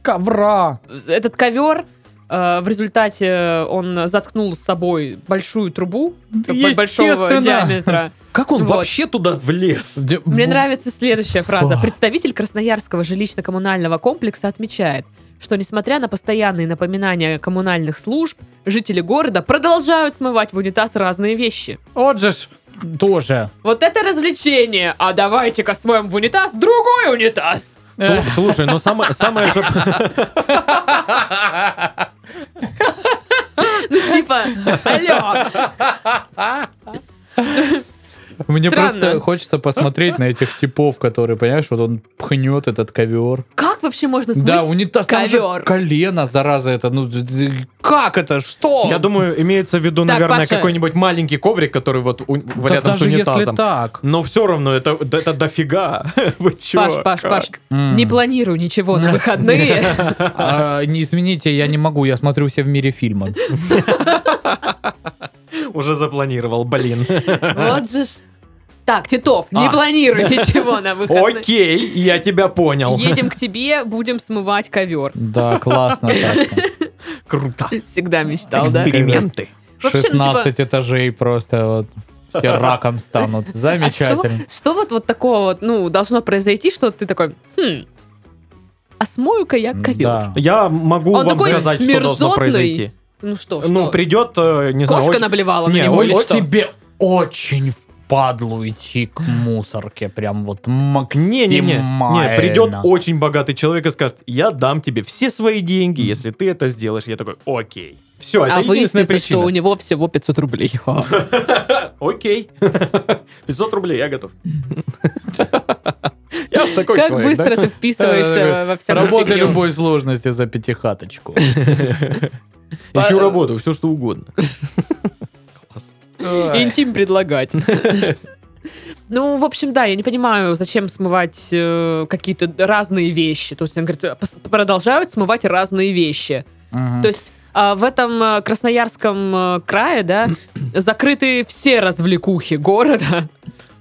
ковра! этот ковер в результате он заткнул с собой большую трубу большого диаметра. Как он Вот. вообще туда влез? Мне нравится следующая фраза. Фу. Представитель Красноярского жилищно-коммунального комплекса отмечает, что несмотря на постоянные напоминания коммунальных служб, жители города продолжают смывать в унитаз разные вещи. Вот же ж тоже. Вот это развлечение! А давайте-ка смоем в унитаз другой унитаз! Слу- Слушай, ну самое, самое же... Алло! Мне Странно. просто хочется посмотреть на этих типов, которые, понимаешь, вот он пхнет этот ковер. Как вообще можно смыть Да, унитаз, ковер? колено, зараза, это, ну, как это, что? Я думаю, имеется в виду, Так, наверное, Паша. какой-нибудь маленький коврик, который вот у- Да рядом с даже если унитазом. так. Но все равно это, это дофига. Вы чё? Паш, Паш, Как? Паш, М. не планирую ничего на выходные. А, не извините, я не могу, я смотрю все в мире фильмы. Уже запланировал, блин. Вот же ж. Так, Титов, не А. планирую ничего на выходные. Окей, я тебя понял. Едем к тебе, будем смывать ковер. Да, классно. Круто. Всегда мечтал, да? Эксперименты. Вообще, ну, типа- 16 этажей просто вот все раком станут. А что, Замечательно. что вот, вот такого вот, ну, должно произойти, что ты такой, хм, а смою-ка я ковер. Да. Я могу Он вам сказать, что должно произойти. Ну что, что? Ну, придет, э, не знаю, Кошка очень- наблевала Не, на него ой, или ой, что? Тебе очень впадлу идти к мусорке, прям вот максимально. Не-не-не, не, придет очень богатый человек и скажет, я дам тебе все свои деньги, если ты это сделаешь. Я такой, окей. Все, это а единственная выяснится, что причина. у него всего 500 рублей. Окей. 500 рублей, я готов. Я такой Как человек, быстро да? ты вписываешься во всякую Работа фигню. любой сложности за пятихаточку. Ищу работу, все что угодно. Интим предлагать. Ну, в общем, да, я не понимаю, зачем смывать э, какие-то разные вещи. То есть, он говорит, продолжают смывать разные вещи. Мгм. То есть а, в этом э, Красноярском э, крае, да, закрыты все развлекухи города.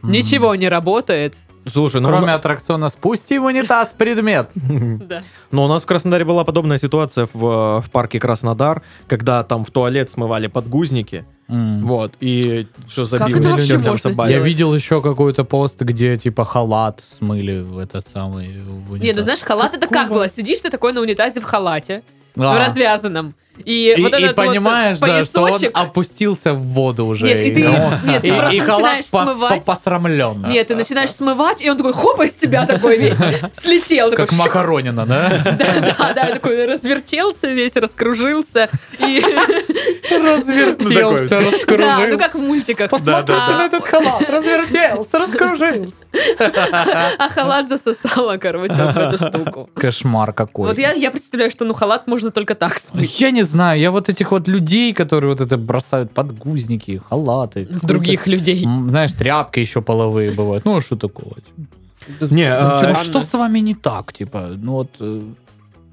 Ничего не работает. Слушай, ну, Кроме аттракциона «Спусти в унитаз предмет». Да. но у нас в Краснодаре была подобная ситуация в, в парке Краснодар, когда там в туалет смывали подгузники, вот, и все Как забилось это вообще чертям можно собачьим. Я видел еще какой-то пост, где типа халат смыли в этот самый в Не, ну унитаз. знаешь, халат это как было? Сидишь ты такой на унитазе в халате, А. в развязанном. И, И, вот и этот вот понимаешь, да, что он опустился в воду уже. Нет, и ты- он- нет, ты и, просто и начинаешь пос- смывать. по- посрамлен. Нет, ты начинаешь смывать, и он такой, хоп, из тебя такой весь слетел. такой, Как Макаронина, да? Да, да, да, такой развертелся весь, раскружился. И, Развертелся, да, ну раскружился. как в мультиках. Посмотрите на этот халат, развертелся, раскружился. А халат засосала, короче, вот в эту штуку. Кошмар какой. Вот я, я представляю, что ну халат можно только так смыть. Я не знаю, я вот этих вот людей, которые вот это бросают подгузники, халаты. Других людей. М, Знаешь, тряпки еще половые бывают. Ну, что такого? Не, а, Типа, что с вами не так? Типа, ну вот... э,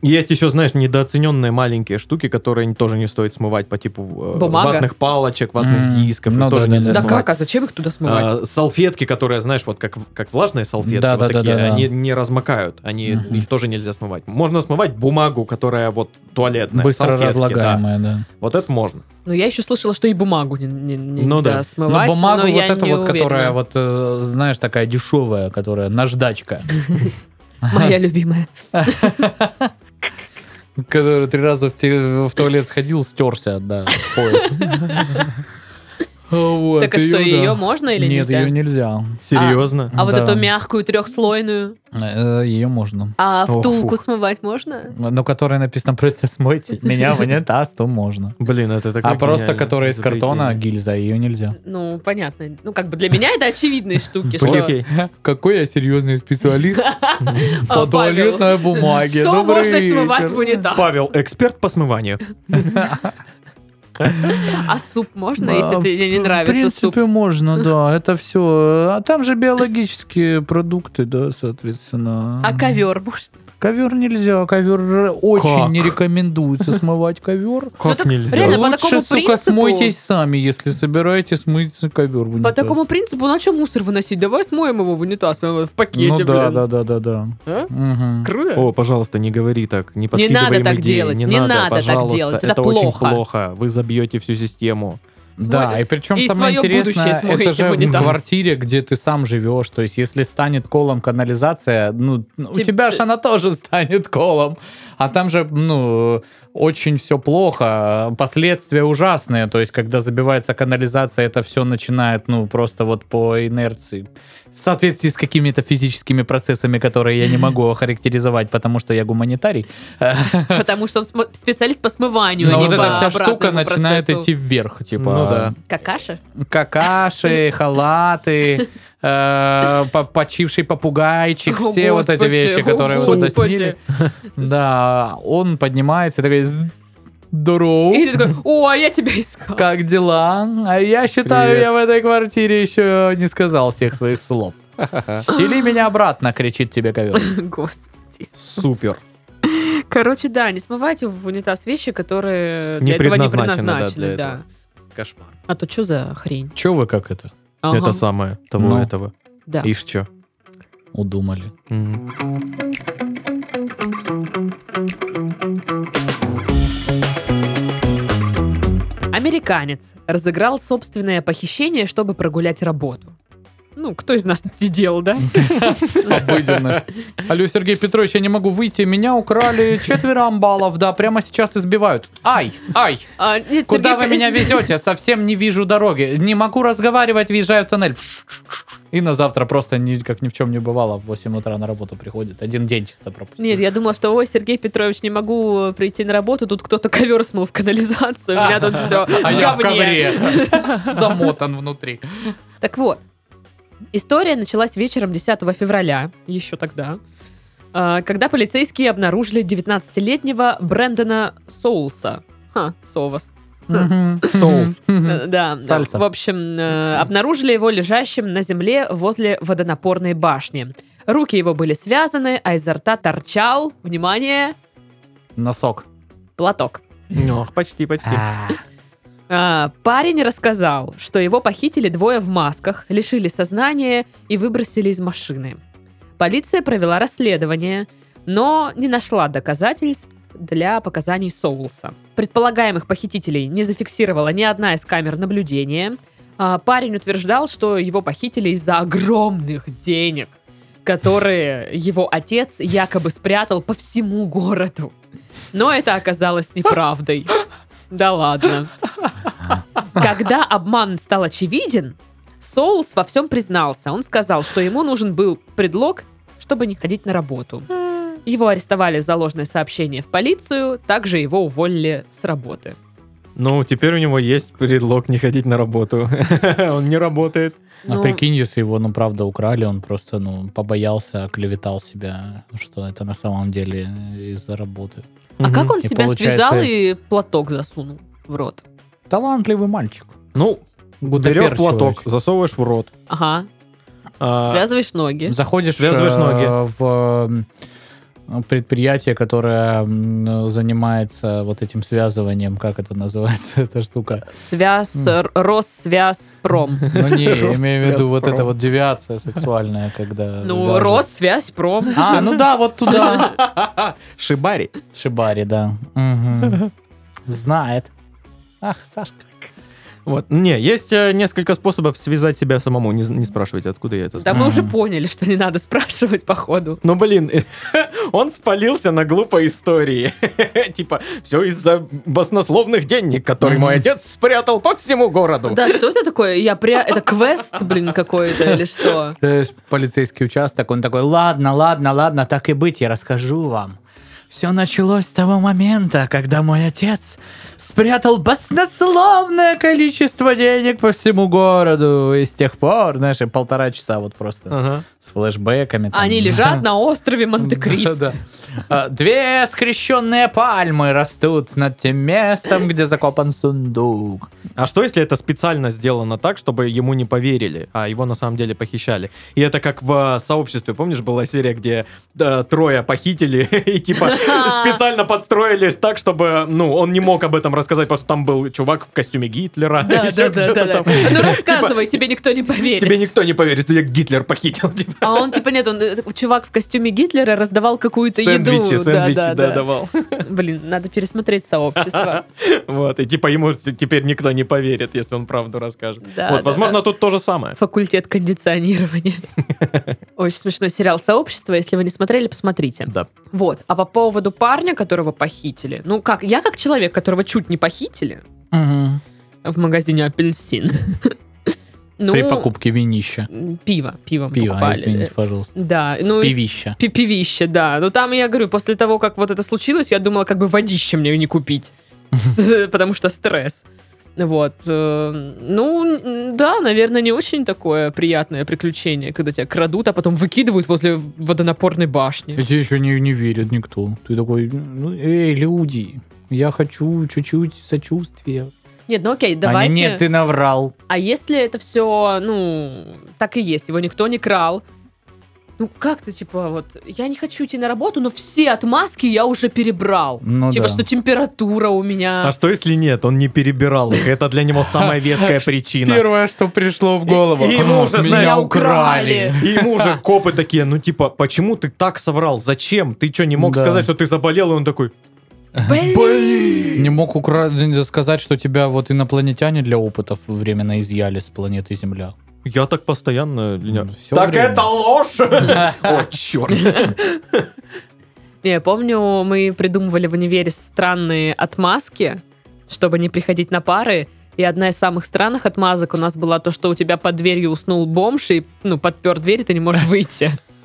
Есть еще, знаешь, недооцененные маленькие штуки, которые тоже не стоит смывать по типу э, Бумага? ватных палочек, ватных М, дисков. ну тоже да, да, нельзя Да да. смывать. как, а зачем их туда смывать? А, салфетки, которые, знаешь, вот как, как влажные салфетки, Да, вот да, да, такие, да, да. они не размокают, они, Мгм. их тоже нельзя смывать. Можно смывать бумагу, которая вот туалетная, быстро салфетки, разлагаемая, да. да. Вот это можно. Ну, я еще слышала, что и бумагу не- не- нельзя Ну да. смывать. Но бумагу но вот эту не вот, которая вот, э, знаешь, такая дешевая, которая наждачка. Моя любимая. Который три раза в, туалет сходил, стерся, да, пояс. Вот, Так а что, да. ее можно или Нет, нельзя? ее нельзя. Серьезно? А вот Да. эту мягкую трехслойную, Ее можно. а втулку смывать можно? Но которая написано просто смойте меня в унитаз, то можно. Блин, это такое А просто которая из картона гильза, ее нельзя. Ну, понятно. Ну, как бы для меня это очевидные штуки, Блин. Какой я серьезный специалист А, по туалетной бумаге. Что можно смывать в унитаз? Павел, эксперт по смыванию. А суп можно, если тебе не В нравится суп? принципе, можно, да, это все. А там же биологические продукты, да, соответственно. А ковер можно? Ковер нельзя, ковер очень Как? не рекомендуется смывать ковер. Как так нельзя? реально, по Лучше, такому сука, принципу- смойтесь сами, если собираетесь мыть ковер в По такому принципу, на чем мусор выносить? Давай смоем его в унитаз, прямо в пакете, Ну да, блин. да, да, да, да. А? Круто. О, пожалуйста, не говори так, не Не подкидывай надо им так идеи, делать, не, не надо, надо так пожалуйста, делать, это очень плохо. плохо, вы забьете всю систему. Да, и причем и самое интересное, это же в квартире, где ты сам живешь. То есть, если станет колом канализация, ну, у Тип- тебя же она тоже станет колом. А там же, ну, очень все плохо, последствия ужасные. То есть, когда забивается канализация, это все начинает, ну, просто вот по инерции. В соответствии с какими-то физическими процессами, которые я не могу охарактеризовать, потому что я гуманитарий. Потому что он специалист по смыванию, а Но не вот по эта вся штука обратному начинает процессу. идти вверх. Типа, Ну да. Какаша? какаши, халаты, э, по- почивший попугайчик, О, все вот эти вещи, которые Господи. заснили. Да, он поднимается и такой, здорово, И ты такой, о, а я тебя искал. как дела? А я считаю, Привет. я в этой квартире еще не сказал всех своих слов. Стели меня обратно, кричит тебе ковер. Господи. Супер. Короче, да, не смывайте в унитаз вещи, которые Не для этого не предназначены, да, для да. этого. Кошмар. А то что за хрень? Че вы как это Ага, Это самое, того Ну. этого. Да. Ишь чё. удумали? М. Американец разыграл собственное похищение, чтобы прогулять работу. Ну, кто из нас не делал, да? Обыденность. Алло, Сергей Петрович, я не могу выйти. Меня украли четверо амбалов, да, прямо сейчас избивают. Ай, ай, А, нет, куда Сергей, вы меня везете? Совсем не вижу дороги. Не могу разговаривать, въезжаю в тоннель. И на завтра просто ни, как ни в чем не бывало, в 8 утра на работу приходит. Один день чисто пропустил. Нет, я думала, что, ой, Сергей Петрович, не могу прийти на работу, тут кто-то ковер смыл в канализацию, у меня тут все а в я в говне. ковре. Замотан внутри. Так вот, история началась вечером 10 февраля, еще тогда, а, когда полицейские обнаружили 19-летнего Брэндона Соулса. Ха, Совас. Соус. Э, Да, Сальса. в общем, э, обнаружили его лежащим на земле возле водонапорной башни. Руки его были связаны, а изо рта торчал, внимание, Носок. платок. Ну, почти, почти. А, парень рассказал, что его похитили двое в масках, лишили сознания и выбросили из машины. Полиция провела расследование, но не нашла доказательств для показаний Соулса. Предполагаемых похитителей не зафиксировала ни одна из камер наблюдения. А, парень утверждал, что его похитили из-за огромных денег, которые его отец якобы спрятал по всему городу. Но это оказалось неправдой. Да ладно. Когда обман стал очевиден, Соулс во всем признался. Он сказал, что ему нужен был предлог, чтобы не ходить на работу. Его арестовали за ложное сообщение в полицию, также его уволили с работы. Ну, теперь у него есть предлог не ходить на работу. Он не работает. А Ну, прикинь, если его, ну, правда, украли, он просто, ну, побоялся, оклеветал себя, что это на самом деле из-за работы. а как он И себя получается- связал и платок засунул в рот? Талантливый мальчик. Ну, берешь платок, засовываешь в рот. Ага, а, связываешь ноги. Заходишь Связываешь э, ноги. в э, предприятие, которое занимается вот этим связыванием, как это называется, эта штука? Связ, р- Россвяз, пром. Ну не, я имею в виду вот эта вот девиация сексуальная, когда... Ну, вяжут. Россвязь, пром. А, ну да, вот туда. Шибари. Шибари, да. Знает. Ах, Сашка. Вот. Не, есть э, несколько способов связать себя самому. Не, не спрашивайте, откуда я это Да знаю. мы уже поняли, что не надо спрашивать по ходу. Ну, блин, он спалился на глупой истории. Типа, все из-за баснословных денег, которые мой отец спрятал по всему городу. Да, что это такое? Я пря... Это квест, блин, какой-то или что? Полицейский участок, он такой, ладно, ладно, ладно, так и быть, я расскажу вам. Все началось с того момента, когда мой отец спрятал баснословное количество денег по всему городу. И с тех пор, знаешь, полтора часа вот просто Ага. с флешбэками. там. Они лежат на острове Монте-Кристо. Да, да. А, Две скрещенные пальмы растут над тем местом, где закопан сундук. А что, если это специально сделано так, чтобы ему не поверили, а его на самом деле похищали? И это как в э, сообществе, помнишь, была серия, где э, трое похитили и типа специально подстроились так, чтобы, ну, он не мог об этом рассказать, потому что там был чувак в костюме Гитлера. Да, да, да, да. Ну рассказывай, тебе никто не поверит. Тебе никто не поверит, я Гитлер похитил. типа. А он типа нет, он э, чувак в костюме Гитлера раздавал какую-то Сэндвичи, еду. сэндвичи, да, да, да. давал. Блин, надо пересмотреть сообщество. Вот, и типа ему теперь никто не поверит, если он правду расскажет. Вот, возможно, тут то же самое. Факультет кондиционирования. Очень смешной сериал «Сообщество». Если вы не смотрели, посмотрите. Да. Вот. А по поводу парня, которого похитили. Ну как, я как человек, которого чуть не похитили Мгм. в магазине «Апельсин». Ну, При покупке винища. Пиво, пиво мы Пиво, а, покупали. извините, пожалуйста. Да, ну и Пивища. пи- пивище, да. Ну там, я говорю, после того, как вот это случилось, я думала, как бы водище мне не купить. Потому что стресс. Вот. э, Ну, да, наверное, не очень такое приятное приключение, когда тебя крадут, а потом выкидывают возле водонапорной башни. Тебе еще не, не верит никто. Ты такой, ну, эй, люди, я хочу чуть-чуть сочувствия. Нет, ну окей, Они, давайте. нет, ты наврал. А если это все, ну, так и есть, его никто не крал, ну как ты, типа, вот, я не хочу идти на работу, но все отмазки я уже перебрал. Ну типа, да. что температура у меня. А что если нет? Он не перебирал их. Это для него самая веская причина. Первое, что пришло в голову. И- и ему уже, Меня знаешь, украли. И ему уже копы такие, ну типа, почему ты так соврал? Зачем? Ты что, не мог Да. сказать, что ты заболел? И он такой, Блин! Не мог укра- сказать, что тебя вот инопланетяне для опытов временно изъяли с планеты Земля. Я так постоянно... Ну, всё Так время. это ложь! О, черт. Я помню, мы придумывали в универе странные отмазки, чтобы не приходить на пары. И одна из самых странных отмазок у нас была то, что у тебя под дверью уснул бомж и, ну, подпер дверь, и ты не можешь выйти.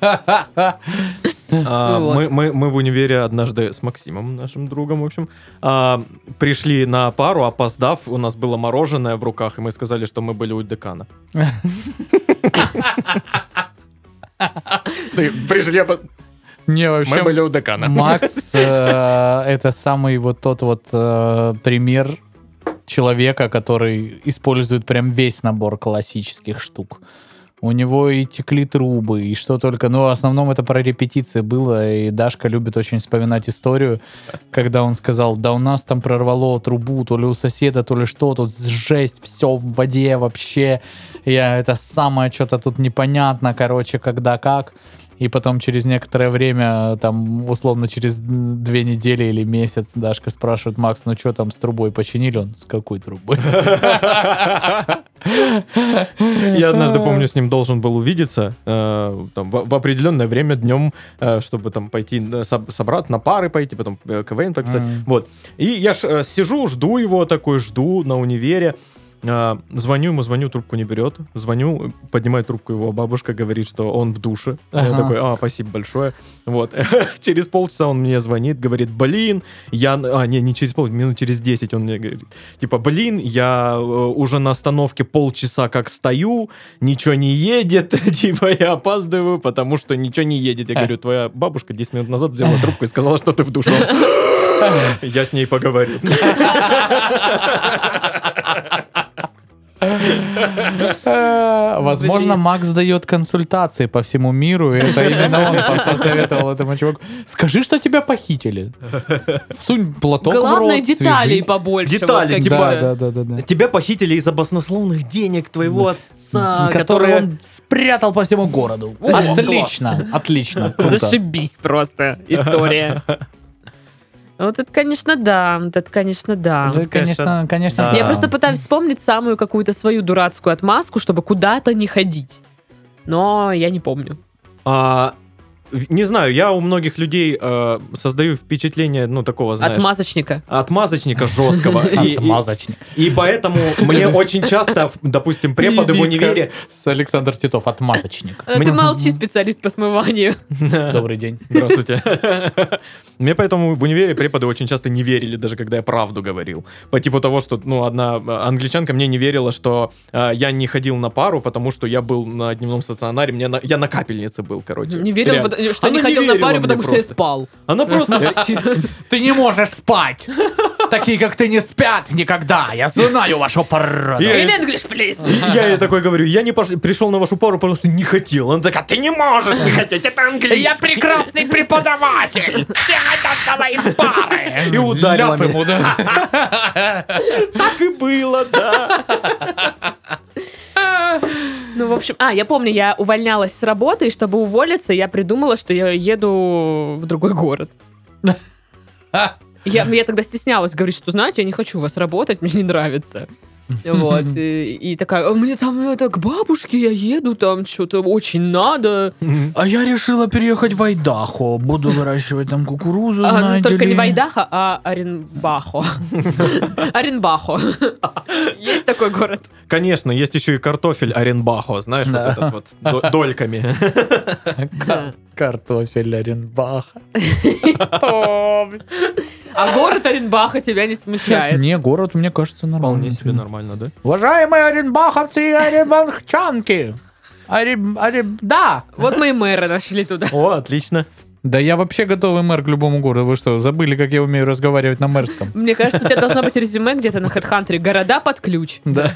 А, Вот. мы, мы, мы в универе однажды с Максимом, нашим другом, в общем, а, пришли на пару, опоздав, у нас было мороженое в руках, и мы сказали, что мы были у декана. Пришли, Не, вообще, мы были у декана. Макс э, это самый вот тот вот э, пример человека, который использует прям весь набор классических штук. У него и текли трубы, и что только. Но в основном это про репетиции было, и Дашка любит очень вспоминать историю, когда он сказал, да у нас там прорвало трубу, то ли у соседа, то ли что, тут жесть, все в воде вообще. Я это самое что-то тут непонятно, короче, когда как. И потом через некоторое время, там, условно, через две недели или месяц Дашка спрашивает, Макс, ну что там с трубой починили? Он, с какой трубой? Я однажды, помню, с ним должен был увидеться э, там, в, в определенное время днем, э, чтобы там пойти соб- собрать, на пары пойти, потом э, КВН пописать. Мгм. Вот. И я ж, э, сижу, жду его такой, жду на универе. Э, звоню ему, звоню, трубку не берет. Звоню, поднимает трубку его бабушка, говорит, что он в душе. Я Ага. такой, а, спасибо большое. Вот. через полчаса он мне звонит, говорит, блин, я... А, не, не через полчаса, минут через 10 он мне говорит, типа, блин, я э, уже на остановке полчаса как стою, ничего не едет, типа, я опаздываю, потому что ничего не едет. Я говорю, твоя бабушка 10 минут назад взяла трубку и сказала, что ты в душе. Я с ней поговорю. Возможно, Макс дает консультации по всему миру, и это именно он по- посоветовал этому чуваку. Скажи, что тебя похитили. Всунь платок Главное, деталей побольше. Детали, типа, Да, да, да, да. Тебя похитили из-за баснословных денег твоего отца, который которые... он спрятал по всему городу. Отлично, отлично. Зашибись просто история. Вот это, конечно, да. Вот это, конечно, да. Это, конечно, конечно. да. Я просто пытаюсь вспомнить самую какую-то свою дурацкую отмазку, чтобы куда-то не ходить. Но я не помню. А, не знаю, я у многих людей э, создаю впечатление, ну, такого, знаешь... Отмазочника. Отмазочника жесткого. Отмазочник. И поэтому мне очень часто, допустим, преподы в универе... С Александр Титов, отмазочник. А Ты молчи, специалист по смыванию. Добрый день. Здравствуйте. Мне поэтому в универе преподы очень часто не верили, даже когда я правду говорил. По типу того, что, ну, одна э, англичанка мне не верила, что э, я не ходил на пару, потому что я был на дневном стационаре, мне на- я на капельнице был, короче. Не верил, Реально. потому- что Она не ходил на мне потому что я просто. спал. Она просто... Ты не можешь спать. Такие, как ты, не спят никогда. Я знаю вашу. Я- In English, please. Я ей такой говорю, я не пришел на вашу пару, потому что не хотел. Она такая, ты не можешь не хотеть, это английский. Я прекрасный преподаватель. Все хотят мои пары. И ударила ему, да. Так и было, да. Ну, в общем, а, я помню, я увольнялась с работы, и чтобы уволиться, я придумала, что я еду в другой город. Я, я тогда стеснялась говорить, что, знаете, я не хочу у вас работать, мне не нравится. Вот. И, и такая, «А мне там это, к бабушке я еду, там что-то очень надо. А я решила переехать в Айдахо. Буду выращивать там кукурузу, А, ну, только ли. не Вайдаха, а Оренбахо. Оренбахо. Есть такой город? Конечно, есть еще и картофель Оренбахо, знаешь, вот этот вот до- дольками. Картофель Оренбаха. А город Оренбаха тебя не смущает? Не, город, мне кажется, нормально. Вполне себе нормально, да? Уважаемые оренбаховцы и оренбахчанки! Орем- орем- Да! Вот мы и мэра нашли туда. О, отлично. Да я вообще готовый мэр к любому городу. Вы что, забыли, как я умею разговаривать на мэрском? Мне кажется, у тебя должно быть резюме где-то на HeadHunter. Города под ключ. Да.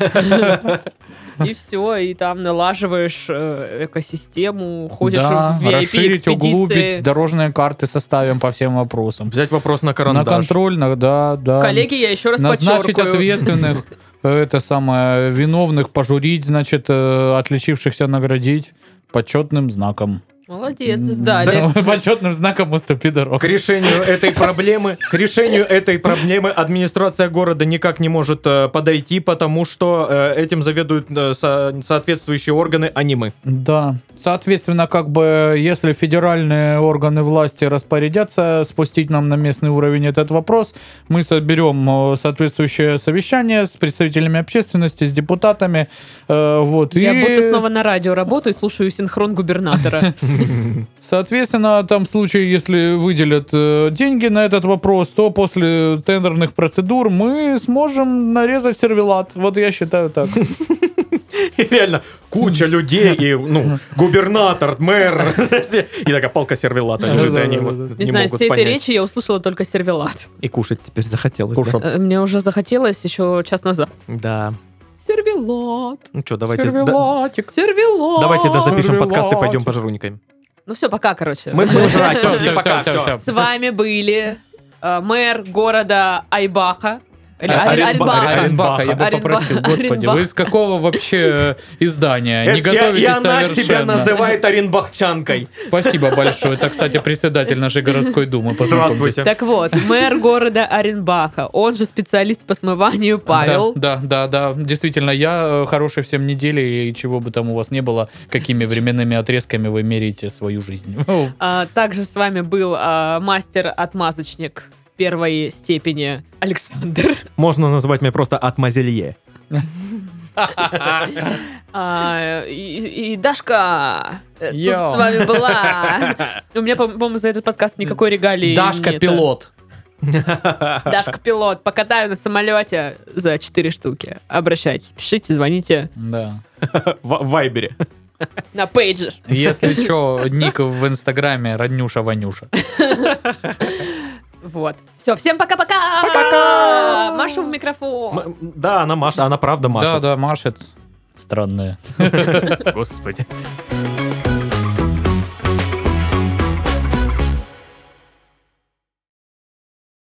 И все, и там налаживаешь э, экосистему, ходишь Да, в расширить, углубить, дорожные карты составим по всем вопросам. Взять вопрос на На карандаш. контроль, на- да, да. Коллеги, я еще раз Назначить подчеркиваю. ответственных, э, это самое, виновных пожурить, значит, э, отличившихся наградить почетным знаком. Молодец, сдали. Почетным знаком уступи дорогу. К решению этой проблемы, к решению этой проблемы администрация города никак не может э, подойти, потому что э, этим заведуют э, со- соответствующие органы, а не мы. Да. Соответственно, как бы, если федеральные органы власти распорядятся спустить нам на местный уровень этот вопрос, мы соберем э, соответствующее совещание с представителями общественности, с депутатами. э, вот, Я и, будто снова на радио работаю и слушаю синхрон губернатора. Соответственно, там в случае, если выделят э, деньги на этот вопрос, то после тендерных процедур мы сможем нарезать сервелат. Вот я считаю так. И реально куча людей, и, ну, губернатор, мэр, и такая палка сервелата лежит, и они вот Не не знаю, с могут всей этой речи я услышала только сервелат. И кушать теперь захотелось. Э, Мне уже захотелось еще час назад. Да. Сервелат. Ну что, давайте... да- Сервелатик. Сервелат. Давайте дозапишем подкаст и Сервелатик. пойдем пожрунькаем. Ну все, пока, короче. Мы мы жрать, Всё, все, всё, пока, всё, всё. всё. С вами были э, мэр города Айбаха. А- Оренбаха. Оренбаха, я бы попросил, господи, вы из какого вообще издания? Не готовитесь И она себя совершенно. называет Оренбахчанкой. Спасибо большое. Это, кстати, председатель нашей городской думы. Познакомьтесь. Здравствуйте. Так вот, мэр города Оренбаха, он же специалист по смыванию Павел. Да, да, да, да. Действительно, я э, хорошей всем недели, и чего бы там у вас не было, какими временными отрезками вы меряете свою жизнь. А, также с вами был а, мастер-отмазочник первой степени Александр. Можно назвать меня просто Атмазелье. А, и, Дашка э, тут с вами была. У меня, по- по-моему, за этот подкаст никакой регалии Дашка пилот. Дашка пилот. Покатаю на самолете за 4 штуки. Обращайтесь, пишите, звоните Да. В в Вайбере. на пейджер. Если что, ник в инстаграме Роднюша Ванюша. Вот. Все, всем пока-пока! Пока! Машу в микрофон. М- Да, она Маша, она правда Да, Маша. да, машет. Странная. Господи.